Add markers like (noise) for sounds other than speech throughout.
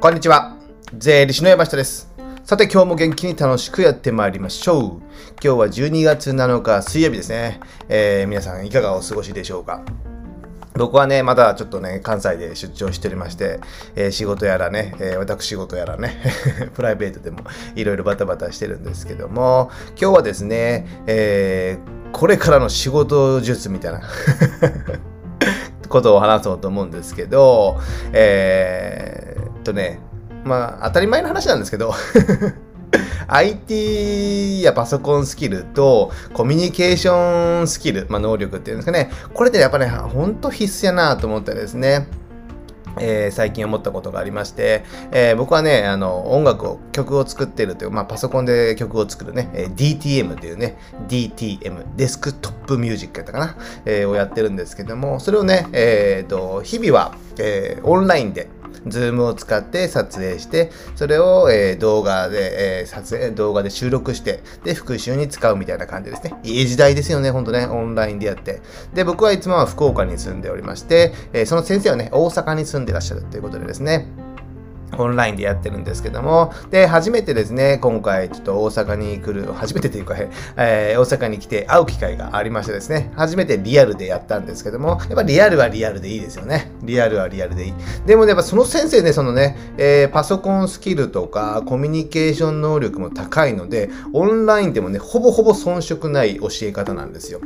こんにちは。税理士の山下です。さて今日も元気に楽しくやってまいりましょう。今日は12月7日水曜日ですね。えー皆さんいかがお過ごしでしょうか？僕はね、まだちょっとね、関西で出張しておりまして、えー仕事やらね、えー私事やらね、(laughs) プライベートでもいろいろバタバタしてるんですけども、今日はですね、えーこれからの仕事術みたいな (laughs) ことを話そうと思うんですけど、えーとね、まあ当たり前の話なんですけど、(laughs) IT やパソコンスキルとコミュニケーションスキル、まあ、能力っていうんですかね、これってやっぱね、ほんと必須やなと思ったですね。えー最近思ったことがありまして、えー僕はね、あの、音楽を、曲を作ってるという、まあ、パソコンで曲を作るね、えー DTM っていうね、DTM、デスクトップミュージックやったかな、えをやってるんですけども、それをね、えーと、日々は、えオンラインで、ズームを使って撮影して、それを、えー動画で、えー撮影、動画で収録して、で、復習に使うみたいな感じですね。いい時代ですよね、ほんとね、オンラインでやって。で、僕はいつもは福岡に住んでおりまして、えーその先生はね、大阪に住んでらっしゃるということでですね、オンラインでやってるんですけども、で、初めてですね、今回ちょっと大阪に来る、初めてというか、えー大阪に来て会う機会がありましてですね、初めてリアルでやったんですけども、やっぱリアルはリアルでいいですよね。リアルはリアルでいい。でもね、やっぱその先生ね、そのね、えーパソコンスキルとかコミュニケーション能力も高いので、オンラインでもね、ほぼほぼ遜色ない教え方なんですよ。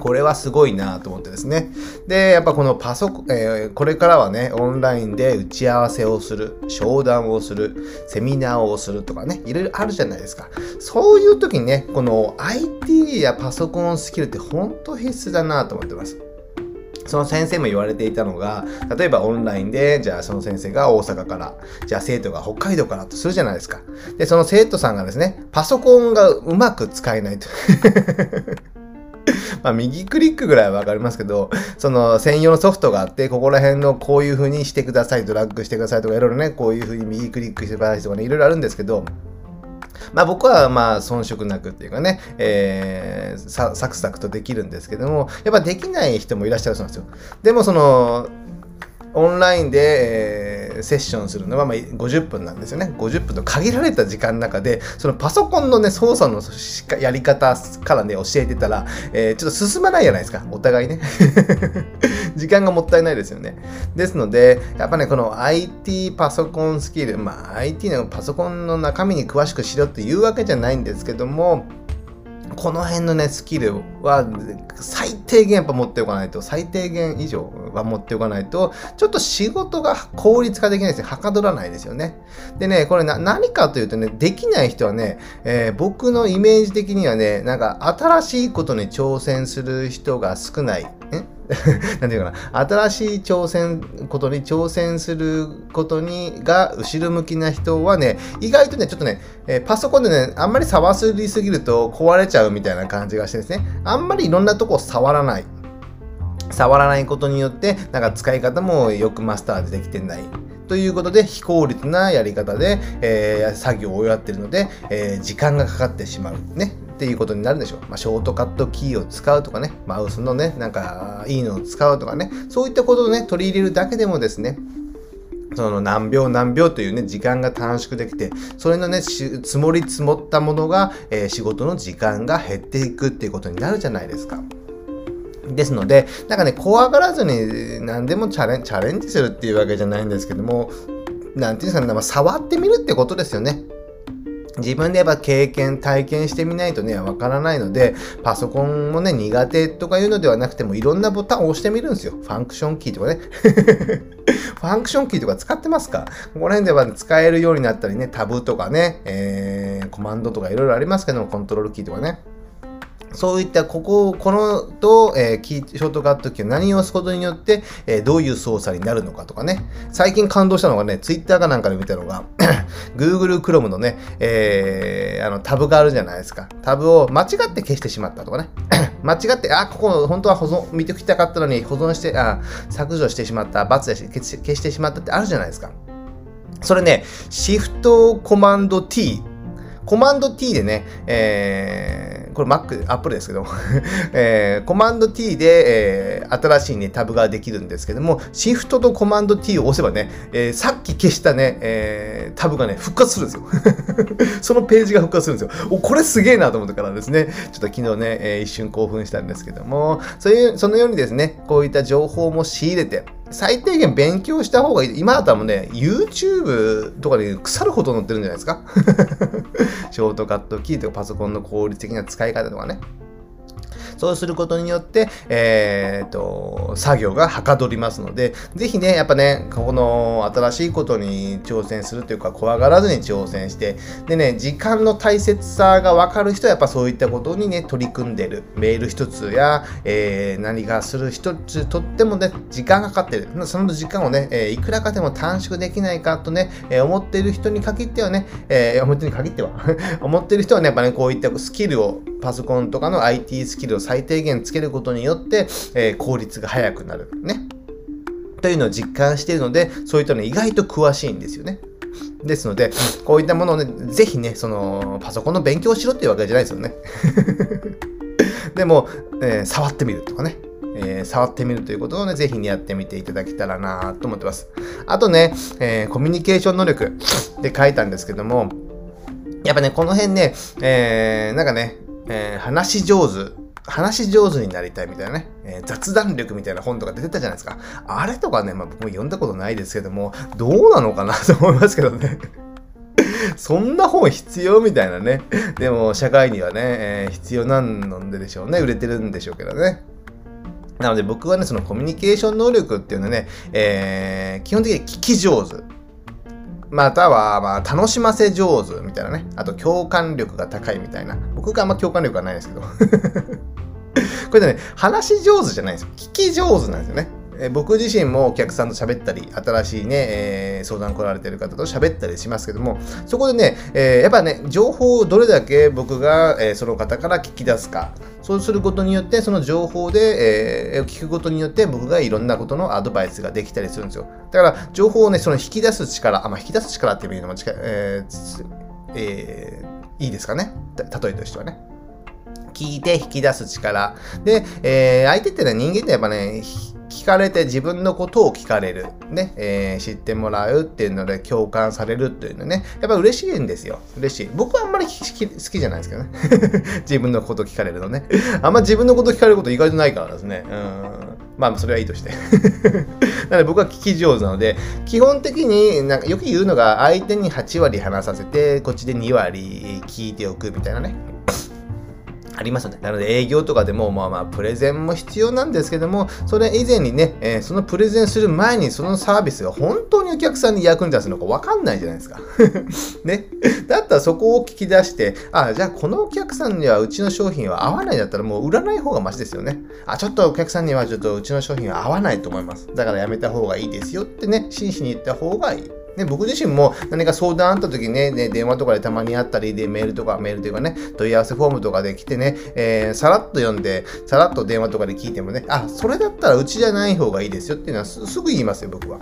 これはすごいなと思ってですね。で、やっぱこのパソコン、えーこれからはね、オンラインで打ち合わせをする、商談をする、セミナーをするとかね、いろいろあるじゃないですか。そういう時にね、この IT やパソコンスキルって本当必須だなと思ってます。その先生も言われていたのが、例えばオンラインで、じゃあその先生が大阪から、じゃあ生徒が北海道からとするじゃないですか。で、その生徒さんがですね、パソコンがうまく使えないと。(laughs) まあ、右クリックぐらいはわかりますけど、その専用のソフトがあって、ここら辺のこういう風にしてください、ドラッグしてくださいとか、いろいろね、こういう風に右クリックしてくださいとかね、いろいろあるんですけど、まあ僕はまあ遜色なくっていうかね、えーサクサクとできるんですけども、やっぱできない人もいらっしゃるそうなんですよ。でもその、オンラインで、えーセッションするのはまあ50分なんですよね。50分と限られた時間の中で、そのパソコンのね、操作のやり方からね、教えてたら、えーちょっと進まないじゃないですか。お互いね。(laughs) 時間がもったいないですよね。ですので、やっぱね、この IT パソコンスキル、まあ IT のパソコンの中身に詳しくしろっていうわけじゃないんですけども、この辺のね、スキルは最低限やっぱ持っておかないと、最低限以上は持っておかないと、ちょっと仕事が効率化できないですね。はかどらないですよね。でね、これな何かというとね、できない人はね、えー僕のイメージ的にはね、なんか新しいことに挑戦する人が少ない。ん (laughs) 何て言うかな、新しい挑戦、ことに挑戦することにが後ろ向きな人はね、意外とね、ちょっとね、えパソコンでね、あんまり触りすぎると壊れちゃうみたいな感じがしてですね、あんまりいろんなとこ触らない。触らないことによって、なんか使い方もよくマスターでできてない。ということで、非効率なやり方で、えー作業をやってるので、えー時間がかかってしまう。ね。っていうことになるでしょう。まあ、ショートカットキーを使うとかね、マウスのね、なんか、いいのを使うとかね、そういったことをね、取り入れるだけでもですね、その何秒何秒というね、時間が短縮できて、それのね、積もり積もったものが、えー仕事の時間が減っていくっていうことになるじゃないですか。ですので、なんかね、怖がらずに何でもチャレンチャレンジするっていうわけじゃないんですけども、なんていうんですかね、まあ、触ってみるってことですよね。自分でやっぱ経験、体験してみないとね、わからないので、パソコンもね、苦手とかいうのではなくても、いろんなボタンを押してみるんですよ。ファンクションキーとかね。(laughs) ファンクションキーとか使ってますか？ここら辺では使えるようになったりね、タブとかね、えー、コマンドとかいろいろありますけども、コントロールキーとかね。そういったここを、このと、えーショートカットキーを何を押すことによって、えーどういう操作になるのかとかね。最近感動したのがね、ツイッターかなんかで見たのが、(coughs) Google Chrome のね、えーあのタブがあるじゃないですか。タブを間違って消してしまったとかね。(coughs) 間違って、あ、ここ本当は保存、見ておきたかったのに保存して、あ、削除してしまった、×で消し消してしまったってあるじゃないですか。それね、シフトコマンド T。コマンド T でね、えーこれ Mac、Apple ですけども、(laughs) えー、コマンド T で、えー、新しいね、タブができるんですけども、シフトとコマンド T を押せばね、えー、さっき消したね、えー、タブがね、復活するんですよ。(laughs) そのページが復活するんですよ。お、これすげえなと思ったからですね、ちょっと昨日ね、えー、一瞬興奮したんですけども、そういう、そのようにですね、こういった情報も仕入れて、最低限勉強した方がいい。今だったらもうね、YouTube とかで腐るほど載ってるんじゃないですか？(laughs) ショートカットキーとかパソコンの効率的な使い方とかね。そうすることによって、えー、と、作業がはかどりますので、ぜひね、やっぱね、この新しいことに挑戦するというか、怖がらずに挑戦して、でね、時間の大切さがわかる人はやっぱそういったことにね、取り組んでる。メール一つや、えー、何かする一つとってもね、時間がかかってる。その時間をね、え、いくらかでも短縮できないかとね、え、思っている人に限ってはね、えー、思ってに限っては (laughs) 思ってる人はね、やっぱね、こういったスキルを、パソコンとかの IT スキルを最低限つけることによって、えー、効率が速くなる。ね。というのを実感しているので、そういったの意外と詳しいんですよね。ですので、こういったものをね、ぜひね、その、パソコンの勉強しろっていうわけじゃないですよね。(laughs) でも、えー、触ってみるとかね。えー、触ってみるということをね、ぜひね、やってみていただけたらなと思ってます。あとね、えー、コミュニケーション能力で書いたんですけども、やっぱね、この辺ね、えー、なんかね、えー、話し上手話し上手になりたいみたいなね、えー、雑談力みたいな本とか出てたじゃないですか。あれとかね、まあ僕も読んだことないですけども、どうなのかな (laughs) と思いますけどね。(laughs) そんな本必要みたいなね。でも、社会にはね、えー、必要なんのででしょうね。売れてるんでしょうけどね。なので僕はね、そのコミュニケーション能力っていうのはね、えー、基本的に聞き上手。または、まあ、楽しませ上手みたいなね。あと、共感力が高いみたいな。僕があんま共感力はないですけど。(laughs) これでね、話し上手じゃないんですよ。聞き上手なんですよね。え僕自身もお客さんと喋ったり、新しいね、えー、相談来られてる方と喋ったりしますけども、そこでね、えー、やっぱね、情報をどれだけ僕が、えー、その方から聞き出すか、そうすることによって、その情報で、えー、聞くことによって僕がいろんなことのアドバイスができたりするんですよ。だから、情報をね、その引き出す力、あ、まあ、引き出す力っていうのも近い、えーえー、いいですかね？例えとしてはね。聞いて引き出す力。で、えー、相手ってね、人間ってやっぱね、聞かれて自分のことを聞かれる。ね、えー、知ってもらうっていうので共感されるっていうのね、やっぱ嬉しいんですよ。嬉しい。僕はあんまり好きじゃないですけどね。(laughs) 自分のこと聞かれるのね。あんま自分のこと聞かれること意外とないからですね。うん。まあ、それはいいとして。(laughs) なので僕は聞き上手なので、基本的になんかよく言うのが相手に8割話させて、こっちで2割聞いておくみたいなね。ありますよね。なので営業とかでも、まあまあ、プレゼンも必要なんですけども、それ以前にね、えー、そのプレゼンする前にそのサービスが本当にお客さんに役に立つのかわかんないじゃないですか。(laughs) ね。だったらそこを聞き出して、あ、じゃあこのお客さんにはうちの商品は合わないんだったらもう売らない方がマシですよね。あ、ちょっとお客さんにはちょっとうちの商品は合わないと思います。だからやめた方がいいですよってね、真摯に言った方がいい。ね、僕自身も何か相談あった時ね、ね、電話とかでたまにあったり、で、メールとか、メールというかね、問い合わせフォームとかで来てね、えー、さらっと読んで、さらっと電話とかで聞いてもね、あ、それだったらうちじゃない方がいいですよっていうのはすぐ言いますよ、僕は。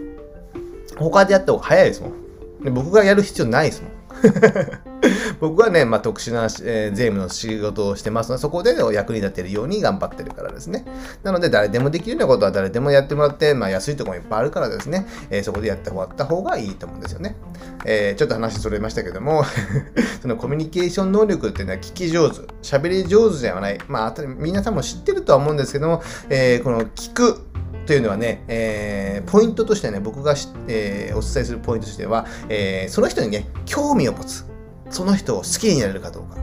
他でやった方が早いですもん。僕がやる必要ないですもん。(laughs) 僕はね、まあ、特殊な、えー、税務の仕事をしてますので、そこで役に立てるように頑張ってるからですね。なので、誰でもできるようなことは誰でもやってもらって、まあ、安いところもいっぱいあるからですね、えー、そこでやってもらった方がいいと思うんですよね。えー、ちょっと話それましたけども (laughs) そのコミュニケーション能力っていうのは聞き上手、喋り上手ではない。まあ、皆さんも知ってるとは思うんですけども、えこの聞くというのはね、えー、ポイントとしてね、僕が、えー、お伝えするポイントとしては、えー、その人にね、興味を持つ。その人を好きになれるかどうか。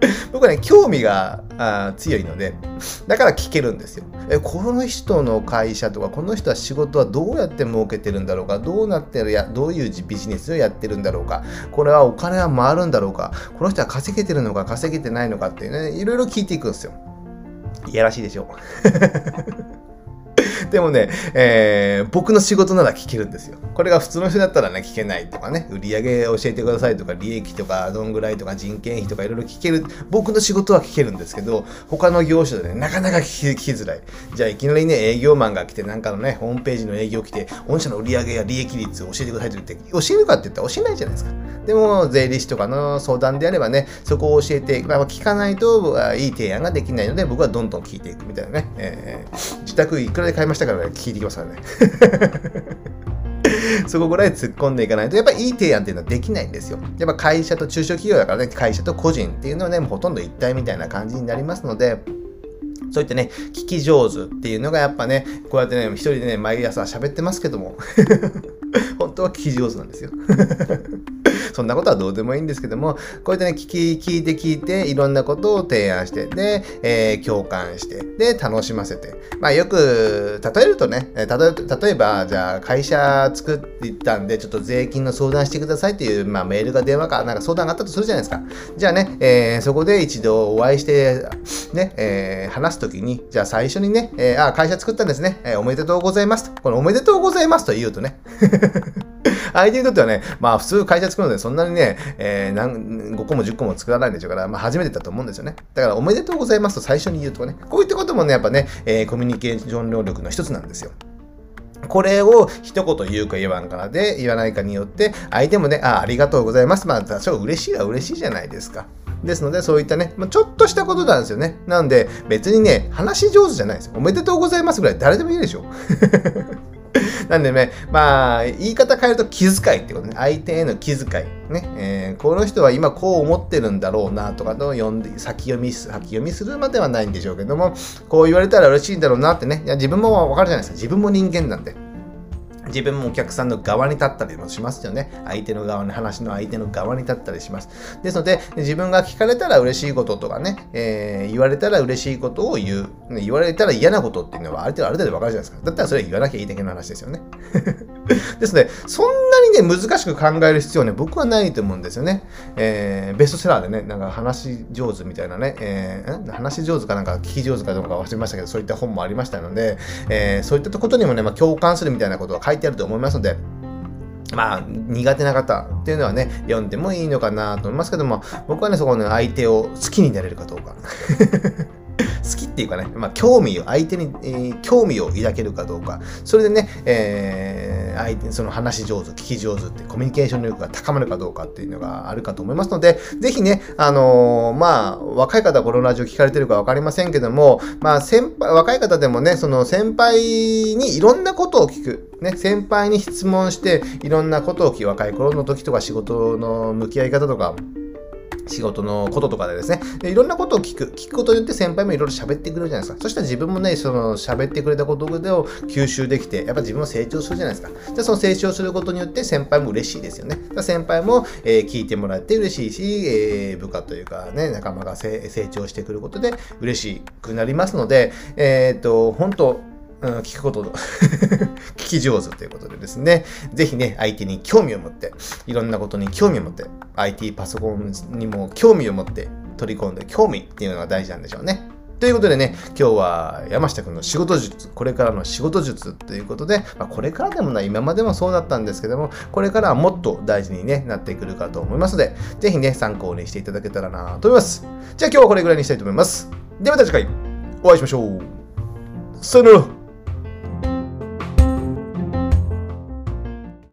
(laughs) 僕はね、興味があ強いので、だから聞けるんですよ。え、この人の会社とか、この人は仕事はどうやって儲けてるんだろうか、どうなってるや、どういうビジネスをやってるんだろうか、これはお金は回るんだろうか、この人は稼げてるのか、稼げてないのかっていうね、いろいろ聞いていくんですよ。いやらしいでしょ。でもね、えー、僕の仕事なら聞けるんですよ。これが普通の人だったらね、聞けないとかね、売り上げ教えてくださいとか、利益とか、どんぐらいとか、人件費とかいろいろ聞ける。僕の仕事は聞けるんですけど、他の業種でね、なかなか聞きづらい。じゃあいきなりね、営業マンが来て、なんかのね、ホームページの営業来て、御社の売り上げや利益率を教えてくださいと言って、教えるかって言ったら教えないじゃないですか。でも、税理士とかの相談であればね、そこを教えて、まあ、聞かないといい提案ができないので、僕はどんどん聞いていくみたいなね。えー、自宅いくらで買いましたからね、聞いてきますからね。(laughs) そこぐらい突っ込んでいかないと、やっぱりいい提案っていうのはできないんですよ。やっぱ会社と中小企業だからね、会社と個人っていうのはね、もうほとんど一体みたいな感じになりますので、そういったね、聞き上手っていうのがやっぱね、こうやってね、一人でね、毎朝喋ってますけども、(laughs) 本当は聞き上手なんですよ。そんなことはどうでもいいんですけども、こうやってね、聞き、聞いて聞いて、いろんなことを提案して、で、えー、共感して、で、楽しませて。まあよく、例えるとね、例え例えば、じゃあ会社作っていったんで、ちょっと税金の相談してくださいっていう、まあメールか電話か、なんか相談があったとするじゃないですか。じゃあね、えー、そこで一度お会いして、ね、えー、話すときに、じゃあ最初にね、えー、あ、会社作ったんですね、えー、おめでとうございますと。このおめでとうございますと言うとね、(laughs) 相手にとってはね、まあ普通会社作るのでそんなにね、えー、何5個も10個も作らないでしょうから、まあ初めてだと思うんですよね。だからおめでとうございますと最初に言うとかね、こういったこともね、やっぱね、えー、コミュニケーション能力の一つなんですよ。これを一言言うか言わんからで、言わないかによって、相手もね、あ、ありがとうございます。まあ、多少嬉しいは嬉しいじゃないですか。ですので、そういったね、まあ、ちょっとしたことなんですよね。なんで、別にね、話上手じゃないですよ。おめでとうございますぐらい誰でもいいでしょ。(laughs) なんでね、まあ、言い方変えると気遣いってことね。相手への気遣い。ね。えー、この人は今こう思ってるんだろうなとかの読んで、先読み、先読みするまではないんでしょうけども、こう言われたら嬉しいんだろうなってね。いや、自分もわかるじゃないですか。自分も人間なんで。自分もお客さんの側に立ったりもしますよね。相手の側に、話の相手の側に立ったりします。ですので、自分が聞かれたら嬉しいこととかね、えー、言われたら嬉しいことを言う、言われたら嫌なことっていうのはある程度ある程度わかるじゃないですか。だったらそれは言わなきゃいいだけの話ですよね。(laughs) ですので、そんなにね、難しく考える必要はね、僕はないと思うんですよね。えー、ベストセラーでね、なんか話上手みたいなね、えー、話上手かなんか聞き上手かどうか忘れましたけど、そういった本もありましたので、えー、そういったことにもね、まあ、共感するみたいなことが書いてあると思いますので、まあ、苦手な方っていうのはね、読んでもいいのかなと思いますけども、僕はね、そこの相手を好きになれるかどうか。好きっていうかね、まあ、興味を、相手に、えー、興味を抱けるかどうか、それでね、えー、相手にその話上手、聞き上手ってコミュニケーション力が高まるかどうかっていうのがあるかと思いますので、ぜひね、あのー、まあ、若い方はこのラジオ聞かれてるかわかりませんけども、まあ、先輩、若い方でもね、その先輩にいろんなことを聞く。ね、先輩に質問して、いろんなことを聞く。若い頃の時とか仕事の向き合い方とか、仕事のこととかでですね、でいろんなことを聞く。聞くことによって先輩もいろいろ喋ってくれるじゃないですか。そしたら自分もね、その喋ってくれたことを吸収できて、やっぱ自分も成長するじゃないですか。じゃその成長することによって先輩も嬉しいですよね。先輩も、え、聞いてもらって嬉しいし、えー、部下というかね、仲間が成長してくることで嬉しくなりますので、えっ、ー、と、本当うん、聞くこと (laughs) 聞き上手ということでですね、ぜひね、相手に興味を持って、いろんなことに興味を持って、IT パソコンにも興味を持って取り込んで、興味っていうのが大事なんでしょうね。ということでね、今日は山下くんの仕事術、これからの仕事術ということで、まあ、これからでもない、今までもそうだったんですけども、これからはもっと大事に、ね、なってくるかと思いますので、ぜひね、参考にしていただけたらなと思います。じゃあ今日はこれぐらいにしたいと思います。ではまた次回、お会いしましょう。さよなら。